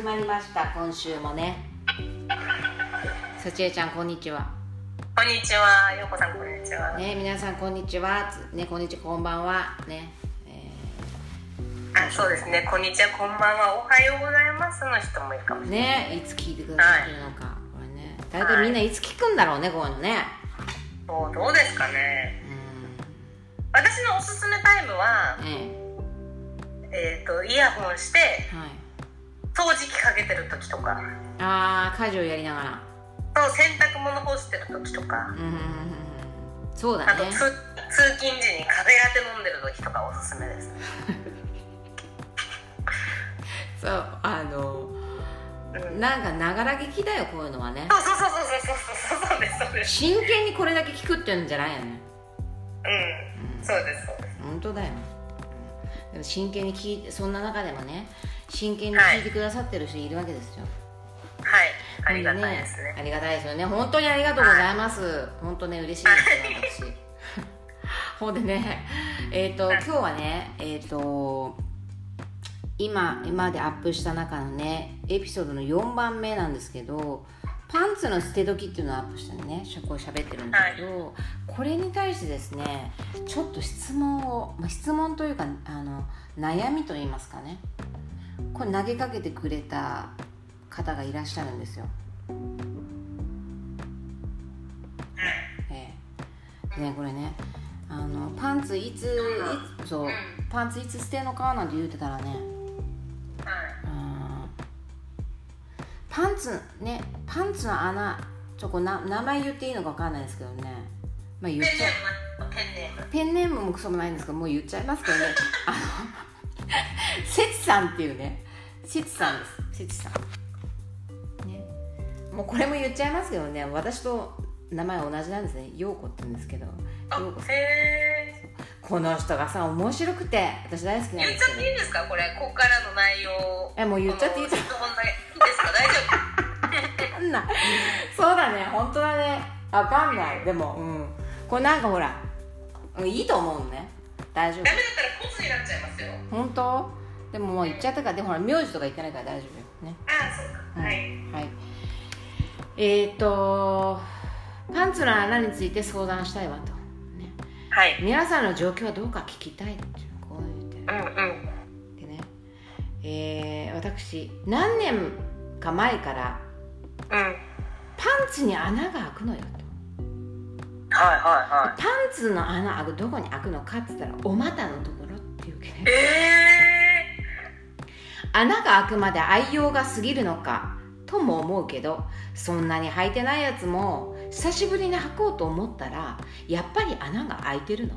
始まりました。今週もね。さちえちゃんこんにちは。こんにちは、ようこさんこんにちは。ね皆さんこんにちは。つねこんにちはこんばんは。ね、えあ、そうですね。こんにちは、こんばんは、おはようございます。の人もいるかもしーれない。ねいつ聞いてくださってるのか、これね。大体みんない。つ聞くんだろうねこういうのね。そうどうですかね。う私のおすすめタイムは、んえ。えっ、とイヤホンしてえはい掃除機かけてる時とか、ああ家事をやりながら。そう洗濯物干してる時とか、うんうんうんうん。そうだね。あと通通勤時に風ラテ飲んでる時とかおすすめです。そうあのうん、なんかながら聞きだよこういうのはね。そうそうそうそうそうそう。そうですそうです。真剣にこれだけ聞くっていうんじゃないよね。うん、そうですそうです。本当だよでも真剣に聞いてそんな中でもね真剣に聞いてくださってる人いるわけですよ、はい、ありがたいですね。ありがたいですよね。本当にありがとうございます。本当ね嬉しいですよ私。ほんでねえっ、と今日はねえっ、と今今までアップした中のねエピソードの4番目なんですけどパンツの捨て時っていうのをアップしてねこう喋ってるんだけど、これに対してですねちょっと質問を、まあ、質問というかあの悩みと言いますかねこれ投げかけてくれた方がいらっしゃるんですよ。ええ。ねこれね。あのパンツいついつそう。うん。パンツいつ捨てんのかなんて言うてたらね。パンツねパンツの穴ちょこな名前言っていいのか分かんないですけどね。まあ言っちゃペンネームもクソもないんですけどもう言っちゃいますけどね。あ さんっていうねせちさんです。せちさん。ね。もうこれも言っちゃいますけどね私と名前同じなんですね。陽子って言うんですけど。あ陽子さん。へえ。この人がさ面白くて私大好きなん言っちゃですけど。っていいですか？これここからの内容。えもう言っちゃっていいですか？大丈あんなそうだね。本当だね。わかんない。でもうん。これなんかほらうんいいと思うのね。大丈夫夫。ダメだったらコツになっちゃいますよ。本当？でももう言っちゃったからでほら名字とか言ってないから大丈夫よ。ね。ああそうか。うんはい。はい。えっ、ー、とパンツの穴について相談したいわと、ね、はい。皆さんの状況はどうか聞きたいってこう言ってうんうん。でねえー、私何年か前からうん。パンツに穴が開くのよと。はいはパンツの穴どこに開くのかって言ったらお股のところ穴が開くまで愛用が過ぎるのか？とも思うけどそんなに履いてないやつも久しぶりに履こうと思ったらやっぱり穴が開いてるの。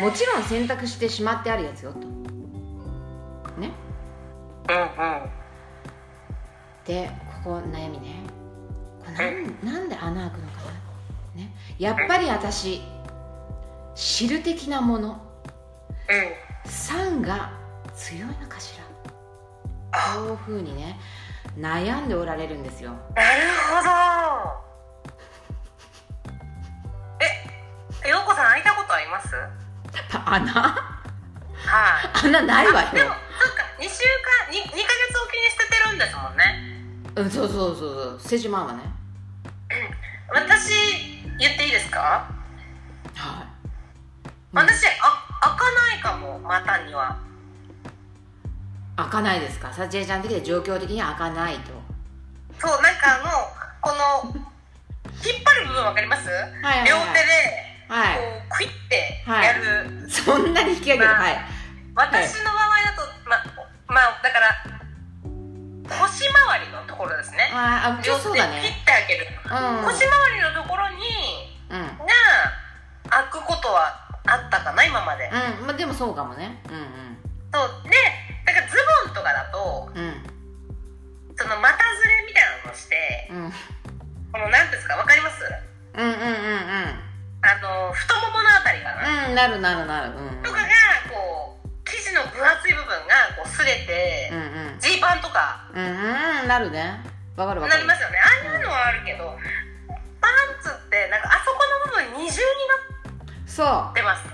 もちろん洗濯してしまってあるやつよと。ね？うんうん。でここ悩みね。これなんなんで穴開くのかな、ね、やっぱり私汁的なもの。うん酸が強いのかしら？こういうふうにね悩んでおられるんですよ。なるほど。えようこさん開いたことあります？穴？はい。穴ないわよ。あでもそっか。2週間 2, 2ヶ月おきに捨ててるんですもんね。うんそうそうそうそう。捨てしまうわね。私言っていいですか？はい。私あないかも股には。開かないですか？さちえちゃん的には状況的には開かないと。そうなんかあのこの引っ張る部分わかります、はいはいはい。両手ではい。こうクイってやる、そんなに引き上げるまあはい。私の場合だとままあだから腰回りのところですね。ああ両手でピッて開ける、うん。腰回りのところにうんうん。が開くことはかな今まで、まあでもそうかもね。うんそう。でだからズボンとかだとうんうんその股ずれみたいなのをしてうん。この何ですかわかります？うんうんうんうん。あの太もものあたりかな、うんなるなるなる。うんとかがこう生地の分厚い部分がこう擦れてうんうん。ジー、パンとか。うんうんなるね。わかるわかる。なりますよね。ああいうのはあるけど、パンツってなんかあそこの部分二重になそってます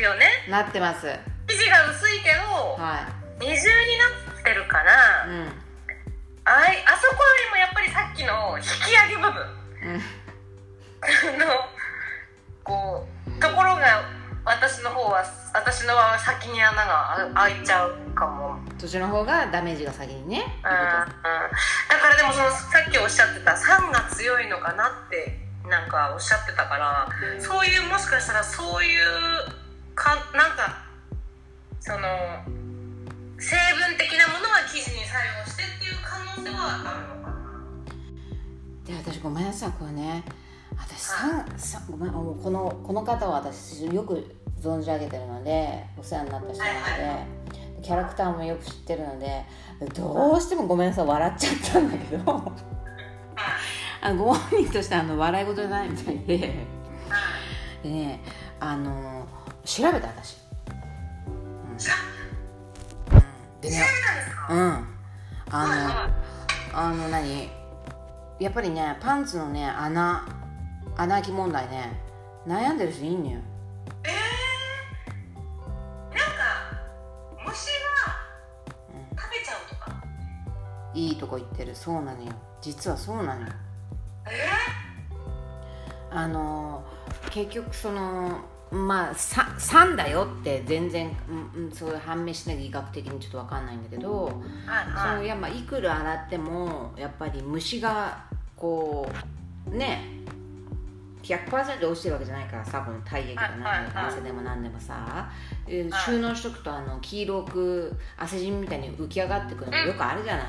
よね。うなってます。生地が薄いけど、は二重になってるから、うん。あいあそこよりもやっぱりさっきの引き上げ部分。うん。のこうところが私の方は私のは先に穴が開いちゃうかも。そっちの方がダメージが先にね。だからでもそのさっきおっしゃってた酸が強いのかなってなんかおっしゃってたからそういうもしかしたらそういうかなんかその成分的なものが生地に作用してっていう可能性はあるのかな。で私ごめんなさいこれね。私さんさごめんこのこの方は私よく存じ上げてるのでお世話になった人なので、はいキャラクターもよく知ってるのでどうしてもごめんなさい笑っちゃったんだけど。あご本人としてあの笑い事じゃないみたいで。でねあの調べた私、うん。うん、でね調べたんですか？うん。あの、はいあの何？やっぱりねパンツのね穴穴開き問題ね悩んでる人いんのよ。えー、なんか虫が食べちゃうとか？いいとこ行ってる。そうなのよ。実はそうなのよ。えあの結局そのまあさ3だよって全然、うんうん、そう判明しなきゃ医学的にちょっと分かんないんだけどそのいやまあいくら洗ってもやっぱり虫がこうね100%落ちてるわけじゃないからさこの体液が何はいはいはい汗でも何でもさ、収納しとくとあの黄色く汗じみみたいに浮き上がってくるのよくあるじゃない、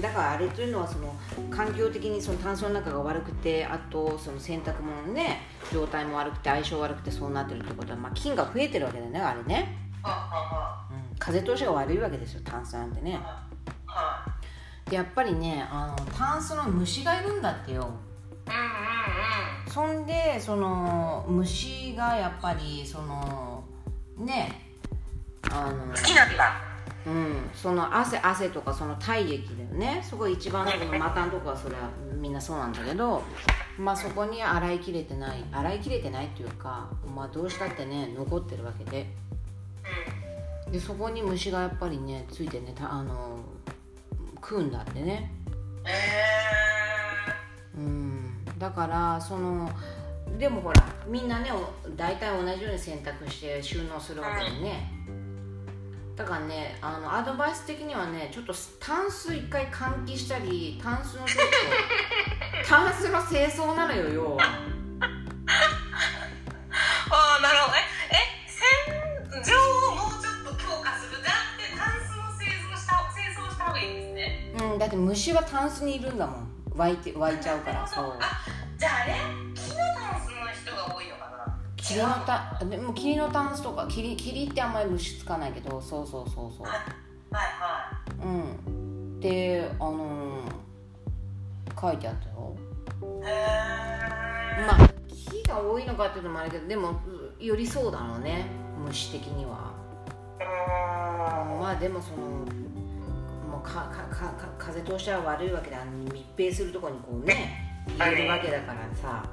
だからあれというのはその環境的にその炭素の中が悪くてあとその洗濯物のね状態も悪くて相性悪くてそうなってるってことは、まあ、菌が増えてるわけだよねあれね、うん、風通しが悪いわけですよ炭素なんてね。でやっぱりねあのタンスの虫がいるんだってよ。うんうんうん。そんでその虫がやっぱりそのねあの好きなんだうん。その汗汗とかその体液だよね。そこ一番その末端のとこはそれはみんなそうなんだけどまあそこに洗いきれてない洗いきれてないっていうかまあどうしたってね残ってるわけで。でそこに虫がやっぱりねついてねたあの食うんだってね。うん。だからそのでもほらみんなねお大体同じように洗濯して収納するわけでねだからねあのアドバイス的にはねちょっとタンス一回換気したりタンスのちょっとタンスの清掃なのよ要は。ー、ああなるほど。ええ洗浄をもうちょっと強化するじゃなくてタンスの清掃した清掃した方がいいんですね。うんだって虫はタンスにいるんだもん。湧いて湧いちゃうからそう。あじゃああれ？霧のタでも霧のタンスとか霧霧ってあんまり虫つかないけどそうそうそうそう。はいはうん。であのー書いてあったよ。いへえまあ木が多いのかっていうのもあるけどでもうよりそうだろうね。虫的には。まあでもそのもうかかかか風通しは悪いわけで密閉するところにこうね入れるわけだからさ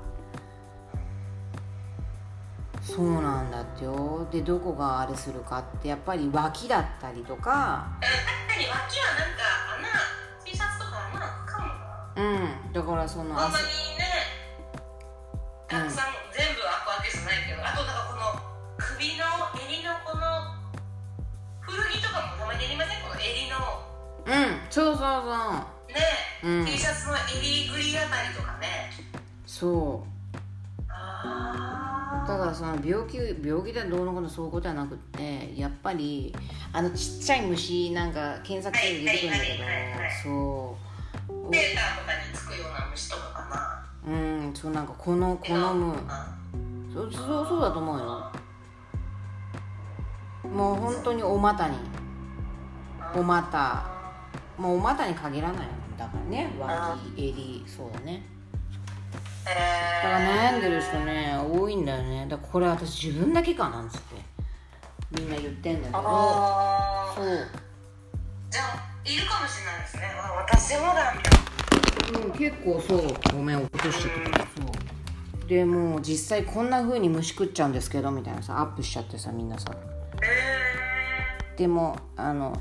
そうなんだってよ。でどこがあれするかってやっぱり脇だったりとか。確かに脇はなんか穴 T シャツとか穴かもなうんだからそのあんまりねたくさん。全部開くわけじゃないけど、あとなんかこの首の襟のこの古着とかもたまにありません？この襟の。うんそうそうそう。ね、うん T シャツの襟ぐりあたりとかね。そう。あだからその病気病気でどうのこうのそういうことはなくってやっぱりあのちっちゃい虫なんか検索すると出てくるんだけどそう。データとかにつくような虫とかかなうんそうなんかこの好むそうそうそうだと思うよ。もう本当にお股に。お股。もうお股に限らない。だからね脇襟そうだね。えだから悩んでる人ね多いんだよね。だからこれ私自分だけかなんつって。みんな言ってんだけど。そう。じゃあいるかもしれないですね。あ私もだみたいな。うん、結構そう。ごめん落としちゃったそう。でもう実際こんな風に虫食っちゃうんですけどみたいなさアップしちゃってさみんなさ。えでもあの、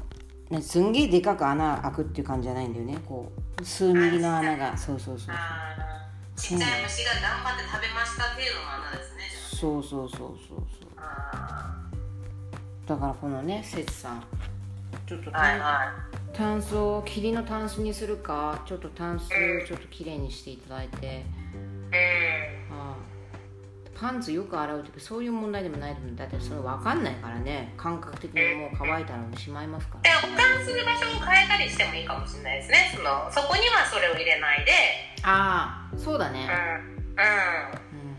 ね、すんげえでかく穴開くっていう感じじゃないんだよね。こう数ミリの穴が。そうそうそう。あーちっちゃい虫が頑張って食べました程度の穴ですねじそうそうそうそうそうだからこのね節さん。ちょっとはいはタンスを霧のタンスにするかちょっとタンスちょっときれいにしていただいて、いうんああパンツよく洗う時そういう問題でもないと思う。だってそれ分かんないからね。感覚的にもう乾いたらしまいますから。で保管する場所を変えたりしてもいいかもしれないですね。そのそこにはそれを入れないでああそうだね。うん。うん。うん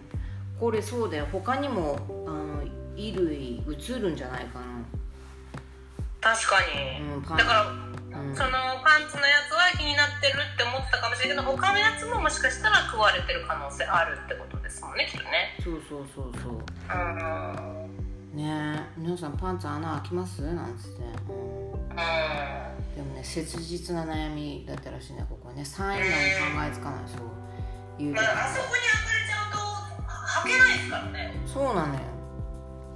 これそうだよ。他にもあの衣類映るんじゃないかな。確かに、うんだから、うん。そのパンツのやつは気になってるって思ってたかもしれないけど他のやつももしかしたら食われてる可能性あるってことですもんねきっとね。そうそうそうそう。うん。ねえ皆さんパンツ穴開きます？なんつって、うんうんでもね切実な悩みだったらしいねここね。3以内に考えつかないそういうまあ、あそこに開かれちゃうとは履けないですからね。そうなのよ。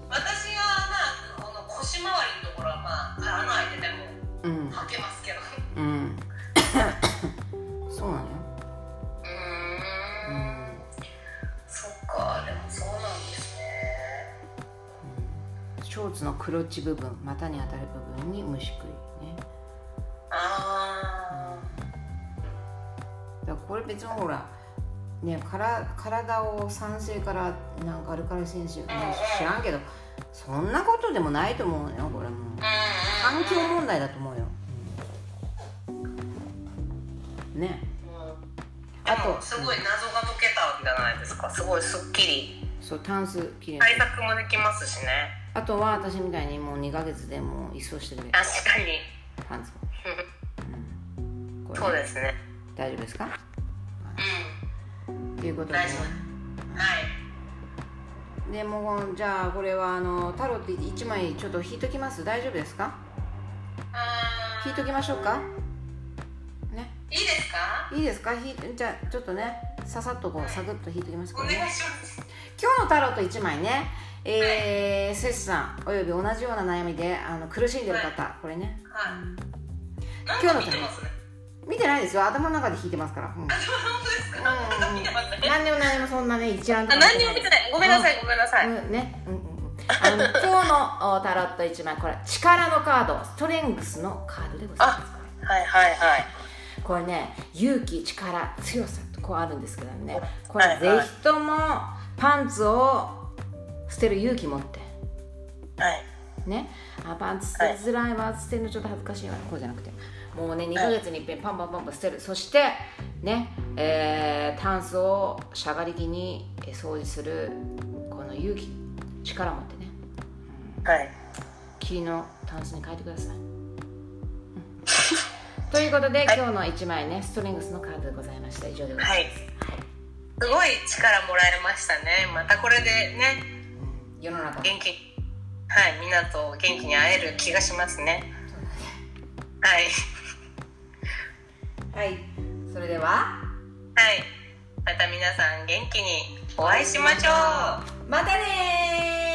私がまあこの腰回りのところはまあ穴開いててもうん。履けますけど。うん。そうなのよ。うーん。そっかでもそうなんですね。ショーツのクロッチ部分股に当たる部分に虫食い別にほらねから体を酸性からなんかアルカリ性にし知らんけどそんなことでもないと思うのよこれも環境問題だと思うよ、うん。ね。でもすごい謎が解けたわけじゃないですか。すごいすっきりそうタンスきれい対策もできますしね。あとは私みたいにもう2ヶ月でもう一掃してくれ。確かに。パンツを、うん、そうですね。大丈夫ですか？うんということではい。でもうじゃあこれはあのタロット1枚ちょっと引いときます？大丈夫ですか？あ引いときましょうか？ね。ーいいですか？いいですか？引いじゃあちょっとねささっとこうサクッと引いときますお願いからねします。今日のタロット1枚ね。えー、セスさんおよび同じような悩みであの苦しんでる方、これね。はい。今日のなんか見てますね見てないですよ。頭の中で引いてますから、うん。何にも何にもそんなね一覧とあか何にも見てない。ごめんなさいごめんなさい。うんね、うんうんうん、あの今日のおタロット1枚これ力のカード。ストレングスのカードでございますはいはいはい。これね勇気力強さとこうあるんですけどね。これぜひともパンツを捨てる勇気持って。はいね。あパンツ捨てづらいわ捨てるのちょっと恥ずかしいわ。こうじゃなくて。もうね2ヶ月に一遍パンパンパンパン捨てるそしてねえータンスをしゃがり気にえー掃除するこの勇気力持ってねはい霧のタンスに変えてください、うんということで、今日の1枚ねストレングスのカードでございました以上でございます、はいすごい力もらえましたねまたこれでねうん世の中元気はいみんなと元気に会える気がしますね。はい。はいそれでは。はい。また皆さん元気にお会いしましょう。またねー